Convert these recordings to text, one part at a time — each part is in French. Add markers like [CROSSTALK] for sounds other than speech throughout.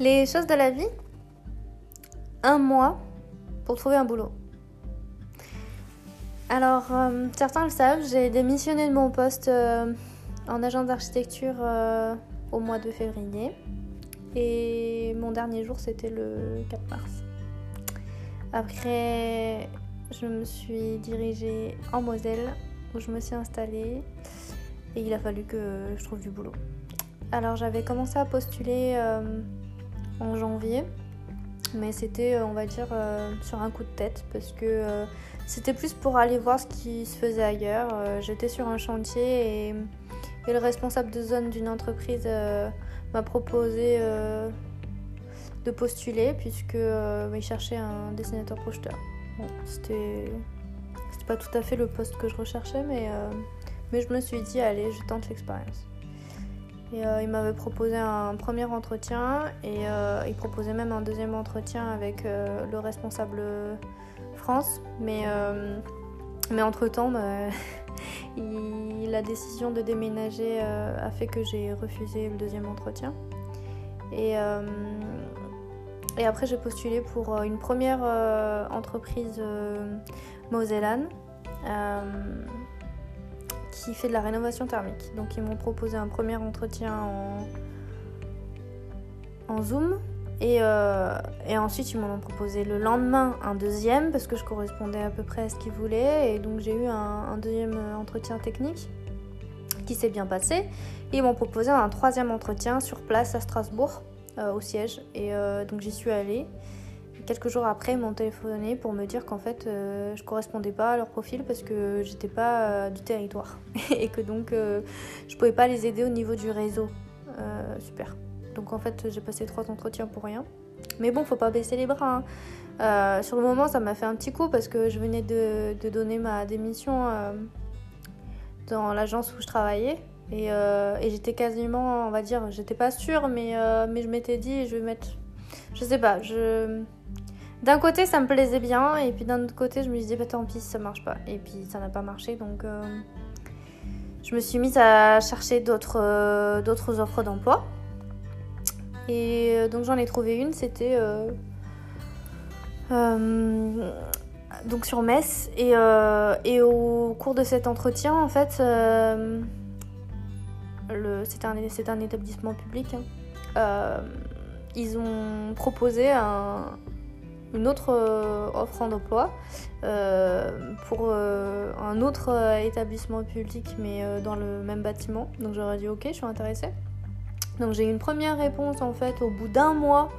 Les choses de la vie Un mois pour trouver un boulot. Alors, euh, certains le savent, j'ai démissionné de mon poste euh, en agence d'architecture euh, au mois de février. Et mon dernier jour, c'était le 4 mars. Après, je me suis dirigée en Moselle, où je me suis installée. Et il a fallu que je trouve du boulot. Alors, j'avais commencé à postuler en janvier. Mais c'était, euh, on va dire, euh, sur un coup de tête parce que euh, c'était plus pour aller voir ce qui se faisait ailleurs. J'étais sur un chantier et, le responsable de zone d'une entreprise m'a proposé de postuler puisque il cherchait un dessinateur projeteur. Bon, c'était pas tout à fait le poste que je recherchais, mais, mais je me suis dit, allez, je tente l'expérience. Et euh, il m'avait proposé un premier entretien et euh, il proposait même un deuxième entretien avec euh, le responsable France. Mais, mais entre-temps, bah, [LAUGHS] la décision de déménager a fait que j'ai refusé le deuxième entretien. Et, et après, j'ai postulé pour une première entreprise mosellane qui fait de la rénovation thermique. Donc ils m'ont proposé un premier entretien en, Zoom. Euh, et, ensuite, ils m'ont proposé le lendemain un deuxième parce que je correspondais à peu près à ce qu'ils voulaient. Et donc, j'ai eu un, deuxième entretien technique qui s'est bien passé. Et ils m'ont proposé un troisième entretien sur place à Strasbourg, euh, au siège. Et euh, donc, j'y suis allée quelques jours après, ils m'ont téléphoné pour me dire qu'en fait, euh, je correspondais pas à leur profil parce que j'étais pas euh, du territoire [LAUGHS] et que donc euh, je pouvais pas les aider au niveau du réseau. super. Donc en fait, j'ai passé trois entretiens pour rien. Mais bon, faut pas baisser les bras. Hein. sur le moment, ça m'a fait un petit coup parce que je venais de, donner ma démission dans l'agence où je travaillais. Et, et j'étais quasiment, on va dire, j'étais pas sûre, mais, mais je m'étais dit, je vais mettre. Je sais pas, je d'un côté, ça me plaisait bien, et puis d'un autre côté, je me disais, bah tant pis, ça marche pas. Et puis ça n'a pas marché, donc euh, je me suis mise à chercher d'autres euh, offres d'emploi. Et euh, donc j'en ai trouvé une, c'était donc sur Metz. Et, au cours de cet entretien, en fait, c'était un, un, établissement public. Hein. ils ont proposé un, une autre euh, offre d'emploi euh, pour euh, un autre établissement public mais dans le même bâtiment. Donc j'aurais dit ok, je suis intéressée. Donc j'ai eu une première réponse en fait au bout d'un mois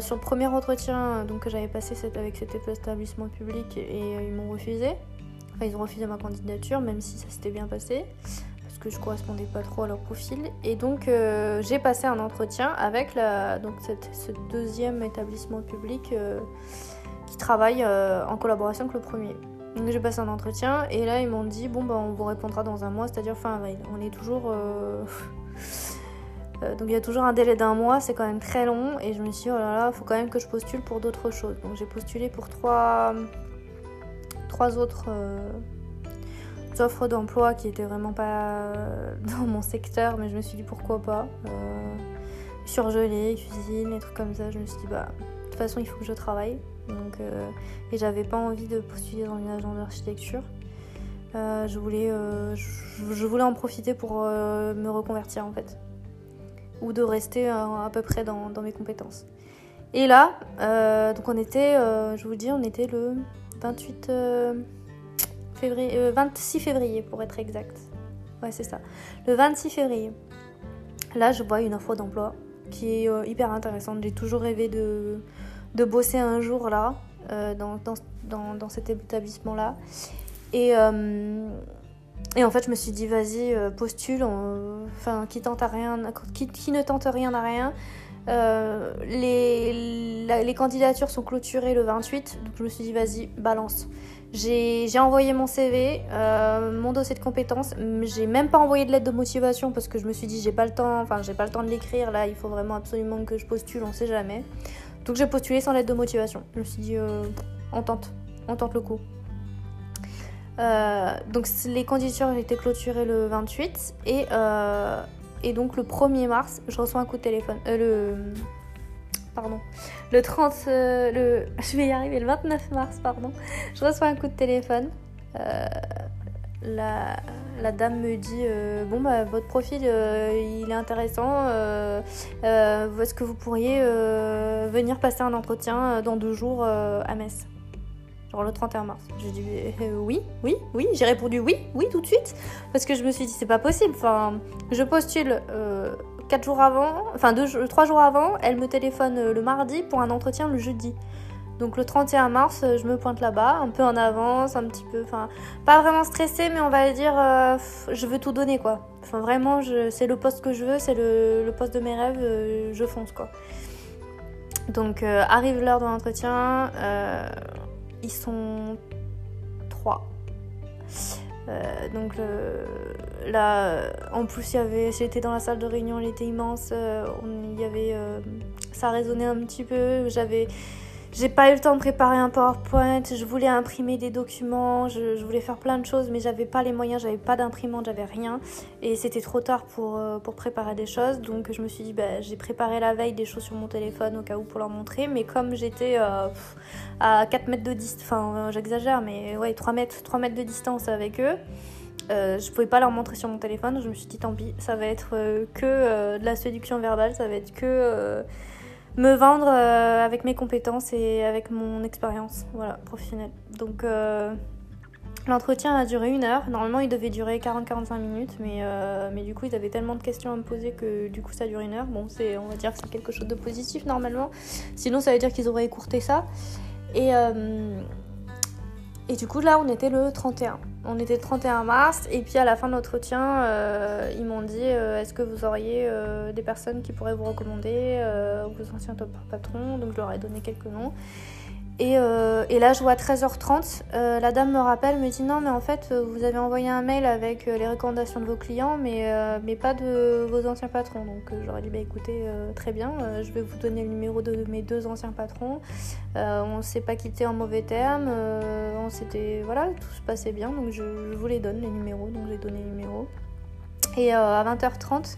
sur le premier entretien donc, que j'avais passé avec cet établissement public et ils m'ont refusé. Enfin ils ont refusé ma candidature même si ça s'était bien passé que je correspondais pas trop à leur profil. Et donc euh, j'ai passé un entretien avec la, donc ce deuxième établissement public euh, qui travaille euh, en collaboration avec le premier. Donc j'ai passé un entretien et là ils m'ont dit bon bah on vous répondra dans un mois, c'est-à-dire fin avril. On est toujours [LAUGHS] donc il y a toujours un délai d'un mois, c'est quand même très long et je me suis dit oh là là, faut quand même que je postule pour d'autres choses. Donc j'ai postulé pour trois trois autres offres d'emploi qui étaient vraiment pas [LAUGHS] dans mon secteur, mais je me suis dit pourquoi pas. Euh, surgelé, cuisine, des trucs comme ça. Je me suis dit, bah, de toute façon, il faut que je travaille. Donc, euh, et j'avais pas envie de postuler dans une agence d'architecture. Euh, je, voulais, je, voulais en profiter pour me reconvertir en fait. Ou de rester à peu près dans, mes compétences. Et là, donc on était, je vous dis, on était le 28 février, 26 euh, février pour être exact. Ouais, c'est ça. Le 26 février. Là, je vois une offre d'emploi qui est euh, hyper intéressante. J'ai toujours rêvé de, bosser un jour là, euh, dans, cet établissement-là. Et, et en fait, je me suis dit, vas-y, postule. Enfin, qui, qui, ne tente rien à rien. les, les candidatures sont clôturées le 28, donc je me suis dit, vas-y, balance. J'ai envoyé mon CV, euh, mon dossier de compétences. J'ai même pas envoyé de lettre de motivation parce que je me suis dit j'ai pas le temps, enfin j'ai pas le temps de l'écrire. Là, il faut vraiment absolument que je postule, on sait jamais. Donc j'ai postulé sans lettre de motivation. Je me suis dit euh, on tente, on tente le coup. Euh, donc les conditions ont été clôturées le 28 et, donc le 1er mars, je reçois un coup de téléphone. Pardon. Le 30, le, [LAUGHS] je vais y arriver, le 29 mars, pardon. Je reçois un coup de téléphone. la, la, dame me dit bon bah votre profil il est intéressant est-ce que vous pourriez venir passer un entretien dans deux jours à Metz? Genre le 31 mars. J'ai dit euh, oui, oui, oui. J'ai répondu oui, oui tout de suite. Parce que je me suis dit c'est pas possible. Enfin, je postule euh, 4 jours avant, enfin 3 jours avant, elle me téléphone euh, le mardi pour un entretien le jeudi. Donc le 31 mars, euh, je me pointe là-bas, un peu en avance, un petit peu, enfin, pas vraiment stressée, mais on va dire, je veux tout donner quoi. Enfin vraiment, c'est le poste que je veux, c'est le, le, poste de mes rêves, je fonce quoi. Donc arrive l'heure de l'entretien, ils sont trois. Euh, donc là, en plus, y avait, j'étais dans la salle de réunion, elle était immense. Euh, il y avait, euh, ça résonnait un petit peu. J'avais j'ai pas eu le temps de préparer un PowerPoint, je voulais imprimer des documents, je, voulais faire plein de choses, mais j'avais pas les moyens, j'avais pas d'imprimante, j'avais rien. Et c'était trop tard pour, euh, pour préparer des choses. Donc je me suis dit, bah, j'ai préparé la veille des choses sur mon téléphone au cas où pour leur montrer. Mais comme j'étais euh, à 4 mètres de distance, enfin euh, j'exagère, mais ouais, 3 mètres, 3 mètres de distance avec eux, je pouvais pas leur montrer sur mon téléphone. Je me suis dit, tant pis, ça va être que de la séduction verbale, ça va être que me vendre euh, avec mes compétences et avec mon expérience voilà, professionnelle. Donc euh, l'entretien a duré une heure. Normalement, il devait durer 40-45 minutes, mais, euh, mais du coup, ils avaient tellement de questions à me poser que du coup, ça dure une heure. Bon, on va dire que c'est quelque chose de positif normalement. Sinon, ça veut dire qu'ils auraient écourté ça. Et, et du coup, là, on était le 31. On était le 31 mars, et puis à la fin de l'entretien, euh, ils m'ont dit euh, est-ce que vous auriez euh, des personnes qui pourraient vous recommander, vos anciens top patrons Donc je leur ai donné quelques noms. Euh, et, là, je vois à 13h30, euh, la dame me rappelle, me dit non, mais en fait, euh, vous avez envoyé un mail avec les recommandations de vos clients, mais, mais pas de vos anciens patrons. Donc j'aurais dit, bah écoutez, très bien, je vais vous donner le numéro de mes deux anciens patrons. on ne s'est pas quitté en mauvais termes, on s'était, voilà, tout se passait bien, donc je, vous les donne, les numéros, donc j'ai donné les numéros. Et à 20h30,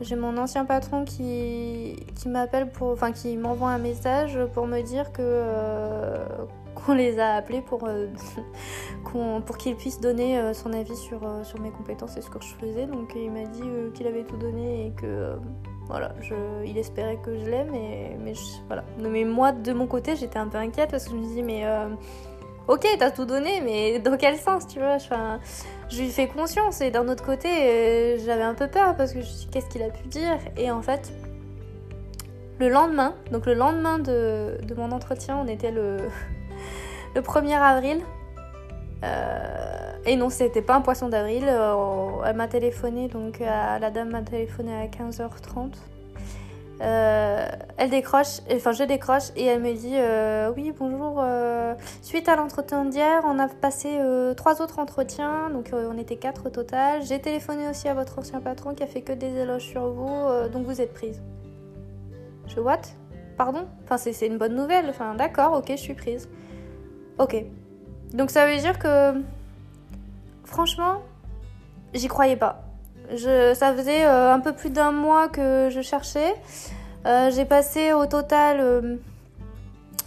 j'ai mon ancien patron qui, qui m'appelle pour, enfin qui m'envoie un message pour me dire que euh, qu'on les a appelés pour euh, [LAUGHS] pour qu'il puisse donner euh, son avis sur, sur mes compétences et ce que je faisais. Donc il m'a dit qu'il avait tout donné et que voilà, je, il espérait que je l'aime mais mais voilà. Mais moi de mon côté j'étais un peu inquiète parce que je me dis mais ok, t'as tout donné, mais dans quel sens, tu vois? Je lui fais conscience et d'un autre côté, euh, j'avais un peu peur parce que je me suis qu'est-ce qu'il a pu dire Et en fait, le lendemain, donc le lendemain de, mon entretien, on était le, [LAUGHS] le 1er avril. Euh, et non, c'était pas un poisson d'avril. Euh, elle m'a téléphoné, donc la dame m'a téléphoné à 15h30. Euh, elle décroche, enfin je décroche et elle me dit euh, oui bonjour. Euh, suite à l'entretien d'hier, on a passé trois autres entretiens, donc on était quatre au total. J'ai téléphoné aussi à votre ancien patron qui a fait que des éloges sur vous, donc vous êtes prise. Je what? Pardon? Enfin c'est une bonne nouvelle. Enfin d'accord, ok, je suis prise. Ok. Donc ça veut dire que franchement, j'y croyais pas. Ça faisait euh, un peu plus d'un mois que je cherchais. Euh, j'ai passé au total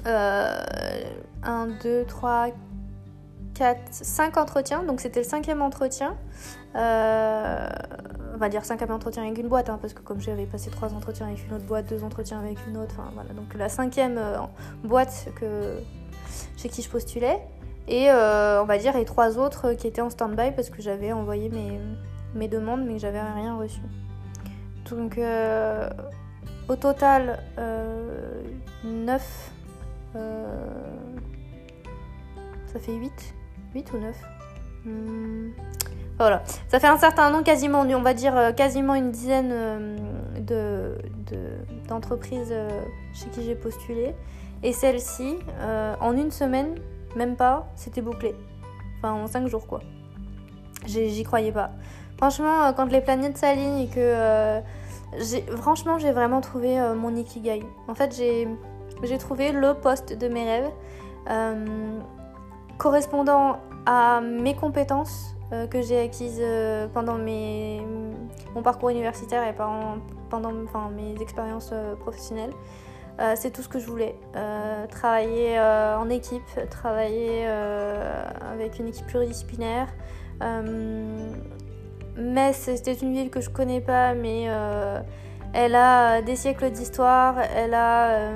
1, 2, 3, 4, 5 entretiens. Donc c'était le cinquième entretien. Euh, on va dire cinquième entretien avec une boîte, hein, parce que comme j'avais passé trois entretiens avec une autre boîte, deux entretiens avec une autre, enfin voilà. Donc la cinquième boîte chez qui je postulais. Et on va dire les trois autres qui étaient en stand-by parce que j'avais envoyé mes, mes demandes, mais que j'avais rien reçu. Donc, euh, au total, 9. Euh, euh, ça fait 8 8 ou 9 hmm. Voilà, ça fait un certain nombre, quasiment, on va dire quasiment une dizaine de, d'entreprises chez qui j'ai postulé. Et celle-ci, en une semaine, même pas, c'était bouclé. Enfin, en 5 jours, quoi. J'y croyais pas. Franchement, euh, quand les planètes s'alignent et que. Euh, franchement, j'ai vraiment trouvé euh, mon ikigai. En fait, j'ai trouvé le poste de mes rêves correspondant à mes compétences que j'ai acquises pendant mon parcours universitaire et pendant mes expériences professionnelles. c'est tout ce que je voulais. travailler en équipe, travailler avec une équipe pluridisciplinaire. Metz, c'était une ville que je connais pas, mais elle a des siècles d'histoire. Elle a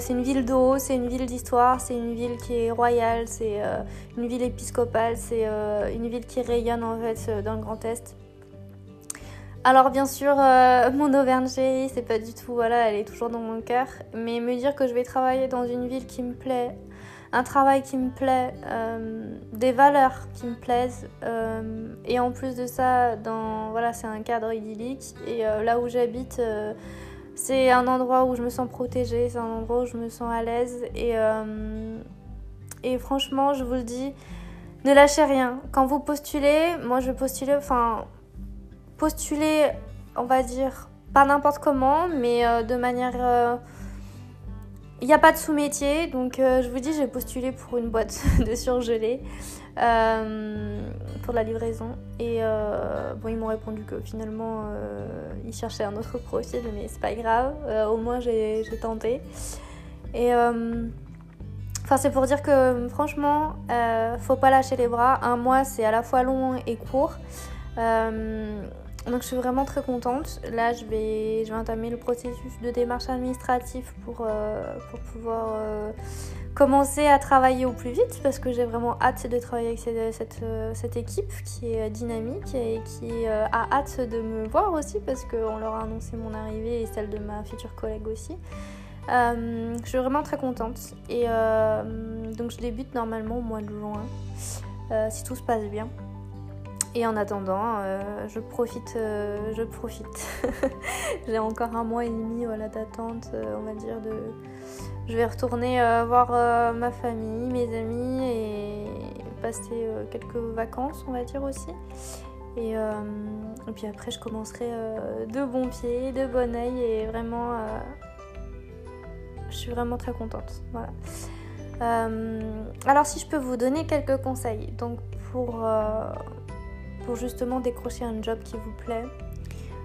c'est une ville d'eau, c'est une ville d'histoire, c'est une ville qui est royale, c'est euh, une ville épiscopale, c'est euh, une ville qui rayonne en fait euh, dans le Grand Est. Alors bien sûr, [LAUGHS] mon Auvergne c'est pas du tout, voilà, elle est toujours dans mon cœur, mais me dire que je vais travailler dans une ville qui me plaît, un travail qui me plaît, des valeurs qui me plaisent, et en plus de ça, dans, voilà, c'est un cadre idyllique, et là où j'habite c'est un endroit où je me sens protégée, c'est un endroit où je me sens à l'aise. Et, euh, et franchement, je vous le dis, ne lâchez rien. Quand vous postulez, moi je postulais, enfin, postuler, on va dire, pas n'importe comment, mais euh, de manière. Euh, il n'y a pas de sous-métier, donc je vous dis, j'ai postulé pour une boîte [LAUGHS] de surgelés. Euh, pour la livraison. Et euh, bon, ils m'ont répondu que finalement, euh, ils cherchaient un autre profil, mais c'est pas grave. au moins, j'ai tenté. Et enfin, c'est pour dire que franchement, faut pas lâcher les bras. Un mois, c'est à la fois long et court. Donc je suis vraiment très contente. Là, je vais, je vais entamer le processus de démarche administrative pour, pour pouvoir commencer à travailler au plus vite parce que j'ai vraiment hâte de travailler avec cette, cette, équipe qui est dynamique et qui euh, a hâte de me voir aussi parce qu'on leur a annoncé mon arrivée et celle de ma future collègue aussi. Euh, je suis vraiment très contente et euh, donc je débute normalement au mois de juin si tout se passe bien. Et en attendant, je profite, je profite. [LAUGHS] j'ai encore un mois et demi d'attente, on va dire, de, je vais retourner euh, voir euh, ma famille, mes amis et passer euh, quelques vacances, on va dire aussi. Et, puis après, je commencerai de bon pied, de bon oeil et vraiment, je suis vraiment très contente. Voilà. alors, si je peux vous donner quelques conseils, donc pour, pour justement décrocher un job qui vous plaît,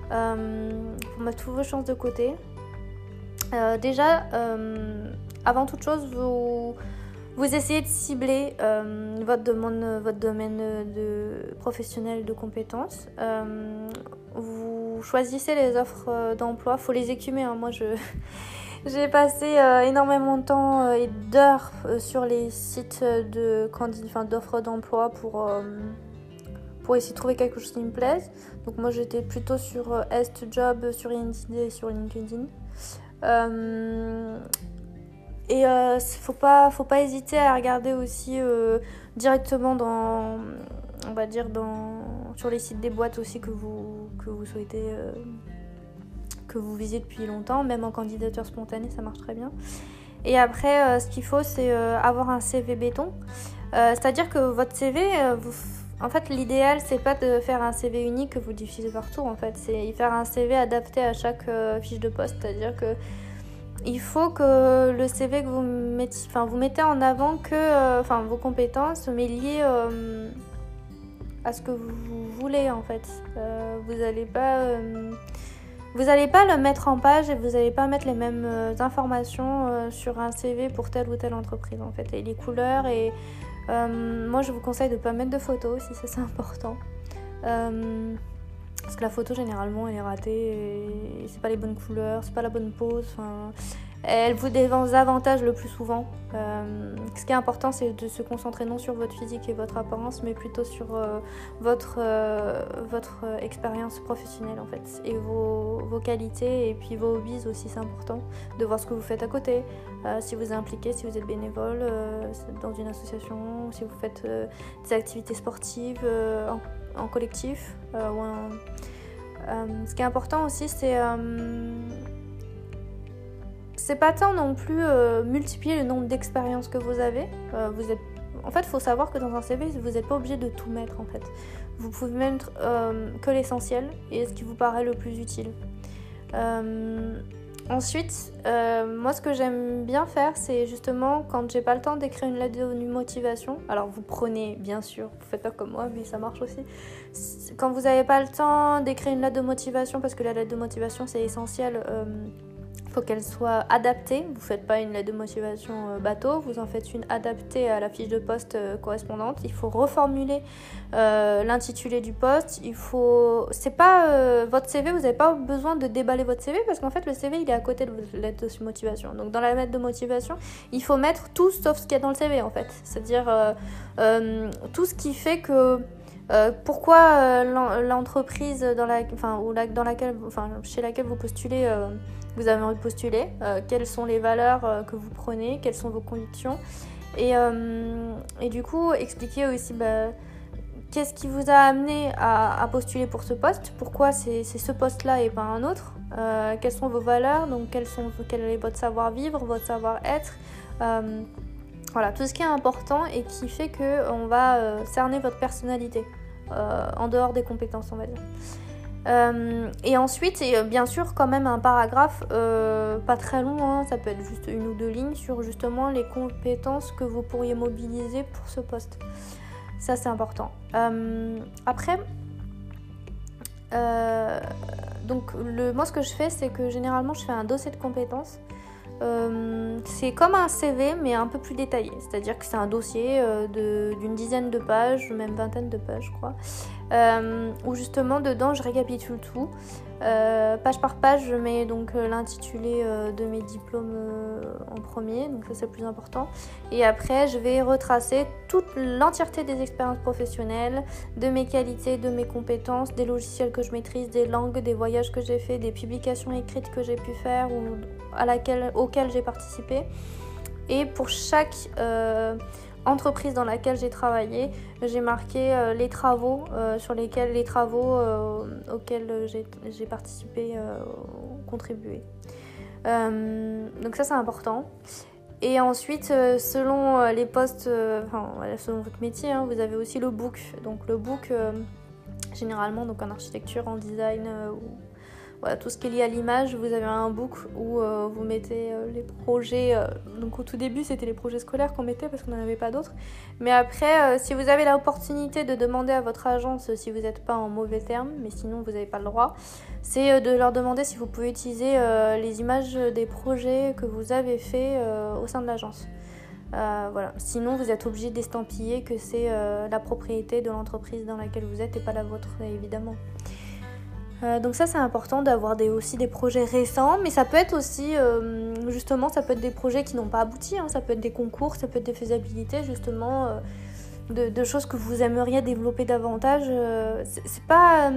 pour mettre toutes vos chances de côté, euh, déjà, euh, avant toute chose, vous, vous essayez de cibler euh, votre, demande, votre domaine de professionnel de compétences. vous choisissez les offres d'emploi. Il faut les écumer. Hein. Moi, je... [LAUGHS] J'ai passé énormément de temps et d'heures sur les sites de d'offres d'emploi pour, pour essayer de trouver quelque chose qui me plaise. Donc moi j'étais plutôt sur Est Job, sur Indeed et sur LinkedIn. Euh, et euh, faut pas, faut pas hésiter à regarder aussi euh, directement dans, on va dire dans, sur les sites des boîtes aussi que vous, que vous souhaitez, que vous visez depuis longtemps, même en candidature spontanée, ça marche très bien. Et après, ce qu'il faut, c'est avoir un CV béton. C'est-à-dire que votre CV, vous, en fait, l'idéal, c'est pas de faire un CV unique que vous diffusez partout. En fait, c'est faire un CV adapté à chaque euh, fiche de poste. C'est-à-dire que il faut que le CV que vous mettez, enfin, vous mettez en avant que, euh, enfin, vos compétences, mais liées euh, à ce que vous voulez en fait. vous n'allez pas, vous n'allez pas le mettre en page et vous n'allez pas mettre les mêmes informations sur un CV pour telle ou telle entreprise en fait. Et les couleurs et euh, moi, je vous conseille de ne pas mettre de photos si ça c'est important. Euh, parce que la photo, généralement, elle est ratée et c'est pas les bonnes couleurs, c'est pas la bonne pose. Elle vous désavantage le plus souvent. Euh, ce qui est important, c'est de se concentrer non sur votre physique et votre apparence, mais plutôt sur euh, votre, euh, votre expérience professionnelle en fait, et vos, vos, qualités et puis vos hobbies aussi, c'est important de voir ce que vous faites à côté. si vous êtes impliqué, si vous êtes bénévole dans une association, si vous faites des activités sportives en, collectif. ou ce qui est important aussi, c'est c'est pas tant non plus euh, multiplier le nombre d'expériences que vous avez. Euh, vous êtes... En fait, il faut savoir que dans un CV, vous n'êtes pas obligé de tout mettre en fait. Vous pouvez mettre euh, que l'essentiel et ce qui vous paraît le plus utile. Ensuite, moi ce que j'aime bien faire, c'est justement quand j'ai pas le temps d'écrire une lettre de motivation. Alors vous prenez, bien sûr, vous faites pas comme moi, mais ça marche aussi. Quand vous n'avez pas le temps d'écrire une lettre de motivation, parce que la lettre de motivation c'est essentiel faut qu'elle soit adaptée. Vous faites pas une lettre de motivation euh, bateau, vous en faites une adaptée à la fiche de poste euh, correspondante. Il faut reformuler euh, l'intitulé du poste. Il faut, c'est pas votre CV, vous n'avez pas besoin de déballer votre CV parce qu'en fait le CV il est à côté de votre lettre de motivation. Donc dans la lettre de motivation, il faut mettre tout sauf ce qu'il y a dans le CV en fait, c'est-à-dire tout ce qui fait que pourquoi l'entreprise dans, la, enfin, ou dans laquelle, enfin, chez laquelle vous postulez vous avez envie de postuler, euh, quelles sont les valeurs euh, que vous prenez, quelles sont vos convictions. Et, euh, et du coup, expliquer aussi bah, qu'est-ce qui vous a amené à, postuler pour ce poste, pourquoi c'est ce poste-là et pas un autre, quelles sont vos valeurs, donc sont, quel est votre savoir-vivre, votre savoir-être. voilà, tout ce qui est important et qui fait qu'on va cerner votre personnalité en dehors des compétences, on va dire. Euh, et ensuite, euh, bien sûr, quand même un paragraphe euh, pas très long, hein, ça peut être juste une ou deux lignes sur justement les compétences que vous pourriez mobiliser pour ce poste. Ça, c'est important. après, donc le, moi, ce que je fais, c'est que généralement, je fais un dossier de compétences. c'est comme un CV mais un peu plus détaillé, c'est-à-dire que c'est un dossier d'une dizaine de pages, même vingtaine de pages je crois, euh, où justement dedans je récapitule tout. Euh, page par page, je mets donc euh, l'intitulé de mes diplômes en premier, donc ça c'est le plus important. Et après, je vais retracer toute l'entièreté des expériences professionnelles, de mes qualités, de mes compétences, des logiciels que je maîtrise, des langues, des voyages que j'ai fait, des publications écrites que j'ai pu faire ou à laquelle, auxquelles j'ai participé. Et pour chaque entreprise dans laquelle j'ai travaillé, j'ai marqué euh, les travaux euh, sur lesquels les travaux euh, auxquels j'ai participé, contribué. donc ça c'est important. Et ensuite, selon les postes, selon votre métier, hein, vous avez aussi le book. Donc le book, généralement donc en architecture, en design ou voilà, tout ce qui est lié à l'image, vous avez un book où euh, vous mettez euh, les projets. Euh, donc au tout début, c'était les projets scolaires qu'on mettait parce qu'on n'en avait pas d'autres. Mais après, si vous avez l'opportunité de demander à votre agence, si vous n'êtes pas en mauvais terme, mais sinon vous n'avez pas le droit, c'est de leur demander si vous pouvez utiliser les images des projets que vous avez fait au sein de l'agence. voilà. Sinon, vous êtes obligé d'estampiller que c'est la propriété de l'entreprise dans laquelle vous êtes et pas la vôtre, évidemment. Euh, donc ça c'est important d'avoir aussi des projets récents, mais ça peut être aussi euh, justement ça peut être des projets qui n'ont pas abouti, hein. ça peut être des concours, ça peut être des faisabilités justement euh, de, choses que vous aimeriez développer davantage. c'est pas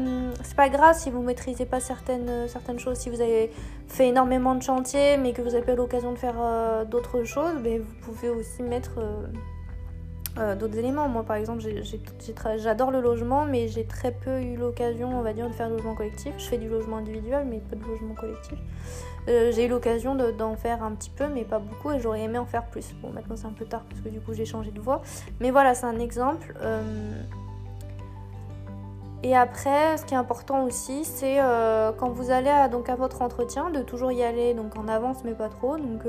pas grave si vous maîtrisez pas certaines certaines choses, si vous avez fait énormément de chantiers mais que vous n'avez pas l'occasion de faire d'autres choses, mais vous pouvez aussi mettre euh, d'autres éléments. Moi, par exemple, j'adore le logement, mais j'ai très peu eu l'occasion, on va dire, de faire du logement collectif. Je fais du logement individuel, mais pas de logement collectif. Euh, j'ai eu l'occasion d'en faire un petit peu, mais pas beaucoup, et j'aurais aimé en faire plus. Bon, maintenant c'est un peu tard parce que du coup j'ai changé de voie. Mais voilà, c'est un exemple. Euh, et après, ce qui est important aussi, c'est quand vous allez à, donc à votre entretien, de toujours y aller donc en avance, mais pas trop. Donc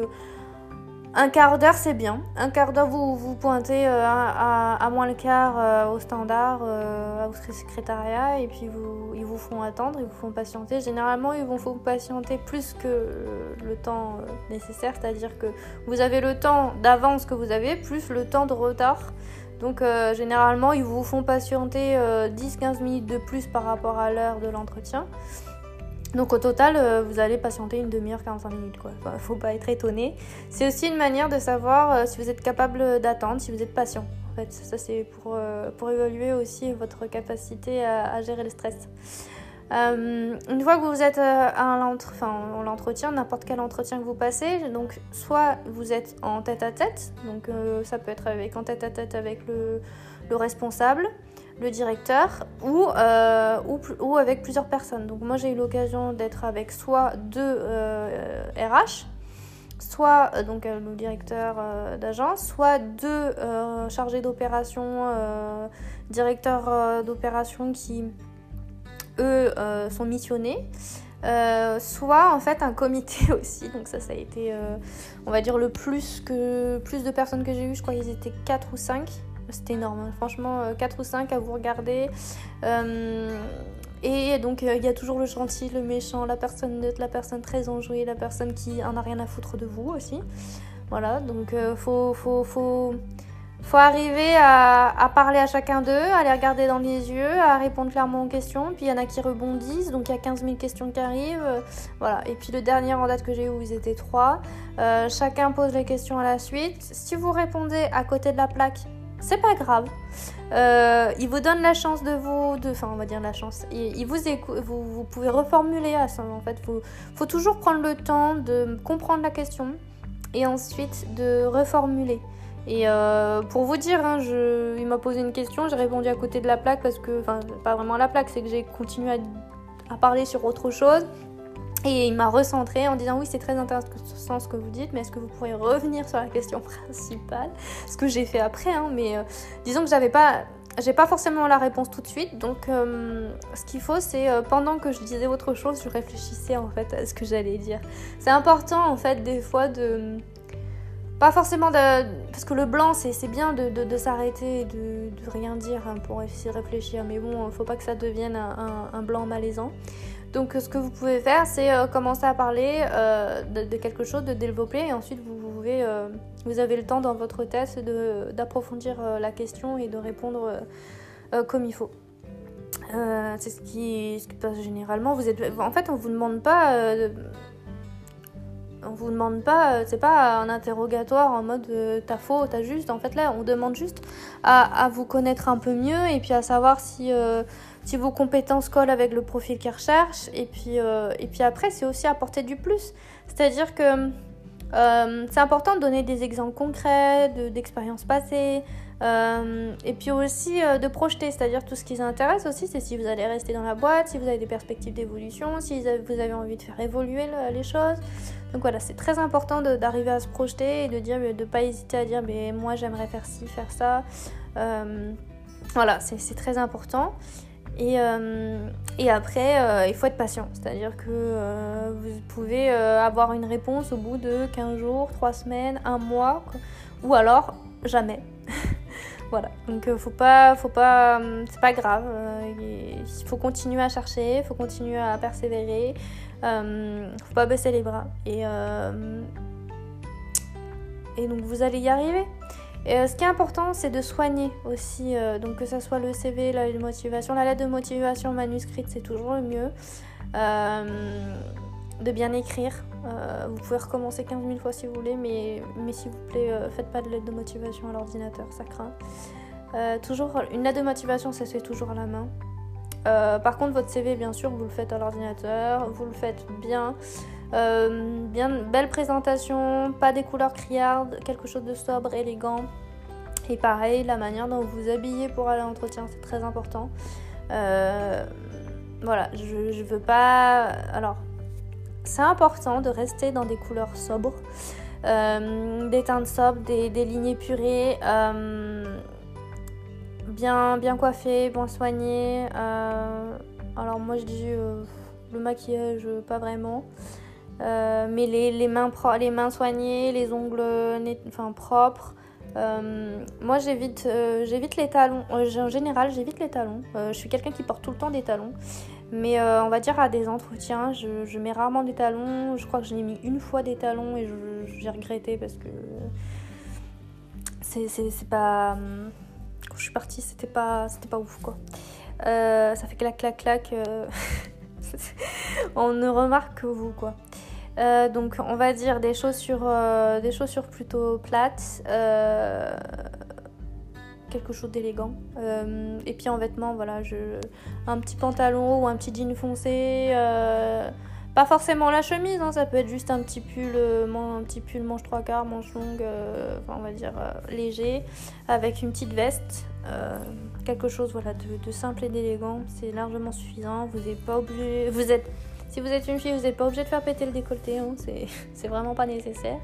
un quart d'heure, c'est bien. Un quart d'heure, vous vous pointez euh, à, moins le quart euh, au standard, euh, au secrétariat, et puis ils vous font attendre, ils vous font patienter. Généralement, ils vous patienter plus que le temps nécessaire, c'est-à-dire que vous avez le temps d'avance que vous avez, plus le temps de retard. Donc, généralement, ils vous font patienter 10-15 minutes de plus par rapport à l'heure de l'entretien. Donc au total, euh, vous allez patienter une demi-heure, 45 minutes. Quoi. Enfin, faut pas être étonné. C'est aussi une manière de savoir euh, si vous êtes capable d'attendre, si vous êtes patient. En fait, ça c'est pour, euh, pour évaluer aussi votre capacité à, gérer le stress. une fois que vous êtes à l'entretien, n'importe quel entretien que vous passez, donc soit vous êtes en tête à tête, donc ça peut être avec, en tête à tête avec le, le responsable, le directeur ou, euh, ou, avec plusieurs personnes. Donc moi j'ai eu l'occasion d'être avec soit deux euh, RH, soit euh, donc le directeur d'agence, soit deux chargés d'opération, directeurs d'opération qui eux sont missionnés. soit en fait un comité [LAUGHS] aussi, donc ça ça a été on va dire le plus que plus de personnes que j'ai eu, je crois qu'ils étaient 4 ou 5 c'était énorme. Franchement, 4 euh, ou 5 à vous regarder. Euh, Et donc il y a toujours le gentil, le méchant, la personne neutre, la personne très enjouée, la personne qui en a rien à foutre de vous aussi. Voilà, donc faut, faut, faut, faut arriver à, parler à chacun d'eux, à les regarder dans les yeux, à répondre clairement aux questions. Puis il y en a qui rebondissent, donc il y a 15 000 questions qui arrivent. Euh, voilà. Et puis le dernier en date que j'ai eu, vous étiez trois. Euh, chacun pose les questions à la suite. Si vous répondez à côté de la plaque, c'est pas grave. Euh, il vous donne la chance de vous, enfin on va dire la chance. Il, vous vous, vous, pouvez reformuler à ça. En fait, faut, faut toujours prendre le temps de comprendre la question et ensuite de reformuler. Et euh, pour vous dire, hein, il m'a posé une question, j'ai répondu à côté de la plaque parce que, enfin, pas vraiment la plaque, c'est que j'ai continué à, parler sur autre chose. Et il m'a recentré en disant oui c'est très intéressant ce que vous dites, mais est-ce que vous pourriez revenir sur la question [LAUGHS] principale? Ce que j'ai fait après, hein, mais euh, disons que j'avais pas, j'ai pas forcément la réponse tout de suite. Donc euh, ce qu'il faut c'est pendant que je disais autre chose, je réfléchissais en fait à ce que j'allais dire. C'est important en fait des fois de pas forcément de... Parce que le blanc, c'est bien de, de, s'arrêter et de, rien dire hein, pour essayer de réfléchir. Mais bon, faut pas que ça devienne un, blanc malaisant. Donc ce que vous pouvez faire, c'est euh, commencer à parler euh, de, quelque chose, de développer. Et ensuite, vous, pouvez, euh, avez le temps dans votre test d'approfondir la question et de répondre comme il faut. c'est ce qui, qui passe généralement. Vous êtes, en fait, on vous demande pas on vous demande pas, euh, c'est pas un interrogatoire en mode euh, t'as faux, t'as juste. En fait, là, on demande juste à, vous connaître un peu mieux et puis à savoir si, euh, si vos compétences collent avec le profil qu'ils recherchent. Et puis, et puis après, c'est aussi apporter du plus. C'est-à-dire que c'est important de donner des exemples concrets d'expériences passées. Et puis aussi de projeter, c'est-à-dire tout ce qui vous intéresse aussi, c'est si vous allez rester dans la boîte, si vous avez des perspectives d'évolution, si vous avez envie de faire évoluer les choses. Donc voilà, c'est très important d'arriver à se projeter et de dire, de pas hésiter à dire, mais moi j'aimerais faire ci, faire ça. Euh, voilà, c'est très important. Et, euh, après, euh, il faut être patient. C'est-à-dire que vous pouvez avoir une réponse au bout de 15 jours, 3 semaines, 1 mois, ou alors jamais. Voilà. Donc faut pas, faut pas, c'est pas grave. il faut continuer à chercher, il faut continuer à persévérer. Euh, faut pas baisser les bras. Et, euh, et donc vous allez y arriver. Et euh, ce qui est important, c'est de soigner aussi, donc que ce soit le CV, la motivation, la lettre de motivation manuscrite, c'est toujours le mieux. De bien écrire. vous pouvez recommencer 15 000 fois si vous voulez, mais, s'il vous plaît, faites pas de lettre de motivation à l'ordinateur, ça craint. toujours, une lettre de motivation, ça se fait toujours à la main. Euh, par contre, votre CV, bien sûr, vous le faites à l'ordinateur, vous le faites bien. Euh, bien belle présentation, pas des couleurs criardes, quelque chose de sobre, élégant. Et pareil, la manière dont vous vous habillez pour aller à l'entretien, c'est très important. Euh, voilà, je, je veux pas. Alors, c'est important de rester dans des couleurs sobres, des teintes sobres, des, des lignes épurées bien, bien coiffé, bien soigné. Euh, alors moi je dis euh, le maquillage, pas vraiment. Euh, mais les, les, mains les mains soignées, les ongles enfin, propres. moi j'évite j'évite les talons. en général j'évite les talons. je suis quelqu'un qui porte tout le temps des talons. Mais on va dire à des entretiens, je, mets rarement des talons. Je crois que je l'ai mis une fois des talons et j'ai regretté parce que c'est pas quand je suis partie, c'était pas, pas ouf quoi. Euh, ça fait clac clac clac. Euh, [LAUGHS] on ne remarque que vous quoi. Euh, donc on va dire des chaussures, des chaussures plutôt plates, quelque chose d'élégant. et puis en vêtements, voilà, un petit pantalon ou un petit jean foncé. Pas forcément la chemise, hein, ça peut être juste un petit pull, euh, un petit pull manche trois quarts, manche longue, euh, enfin, on va dire euh, léger, avec une petite veste, quelque chose voilà de, simple et d'élégant, c'est largement suffisant. Vous n'êtes pas obligé, vous êtes, si vous êtes une fille, vous n'êtes pas obligé de faire péter le décolleté, hein, c'est [LAUGHS] vraiment pas nécessaire.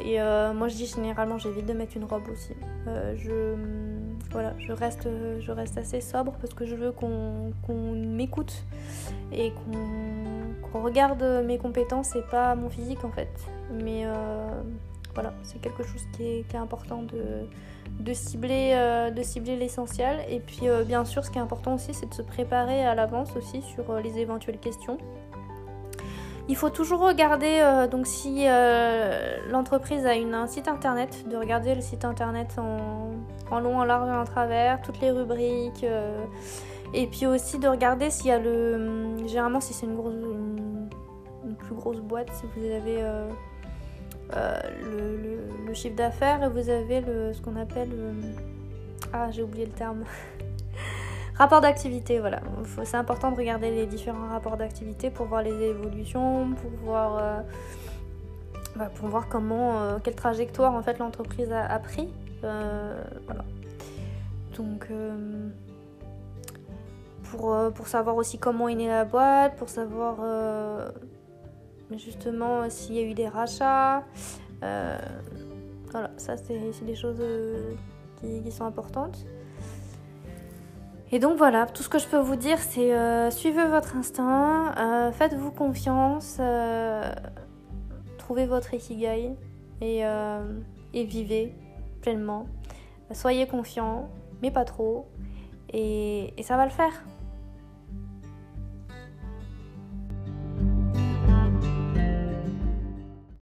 Et moi je dis généralement j'évite de mettre une robe aussi. je voilà, je reste, je reste assez sobre parce que je veux qu'on m'écoute et qu'on regarde mes compétences et pas mon physique en fait. Mais euh, voilà, c'est quelque chose qui est, important de, cibler, euh, de cibler l'essentiel. Et puis bien sûr, ce qui est important aussi, c'est de se préparer à l'avance aussi sur les éventuelles questions. Il faut toujours regarder, donc si l'entreprise a un site internet, de regarder le site internet en, long, en large et en travers, toutes les rubriques. et puis aussi de regarder s'il y a le. Hum, généralement, si c'est une une plus grosse boîte si vous avez euh, euh, le, chiffre d'affaires et vous avez le, ce qu'on appelle. ah, j'ai oublié le terme. [LAUGHS] Rapport d'activité, voilà. C'est important de regarder les différents rapports d'activité pour voir les évolutions, pour voir, euh, bah, pour voir comment, quelle trajectoire en fait l'entreprise a, pris. voilà. Donc, pour, pour, savoir aussi comment est née la boîte, pour savoir justement s'il y a eu des rachats. Euh, voilà, ça c'est des choses euh, qui, sont importantes. Et donc voilà, tout ce que je peux vous dire, c'est euh, suivez votre instinct, faites-vous confiance, trouvez votre ikigai et vivez pleinement. Soyez confiant, mais pas trop, et ça va le faire.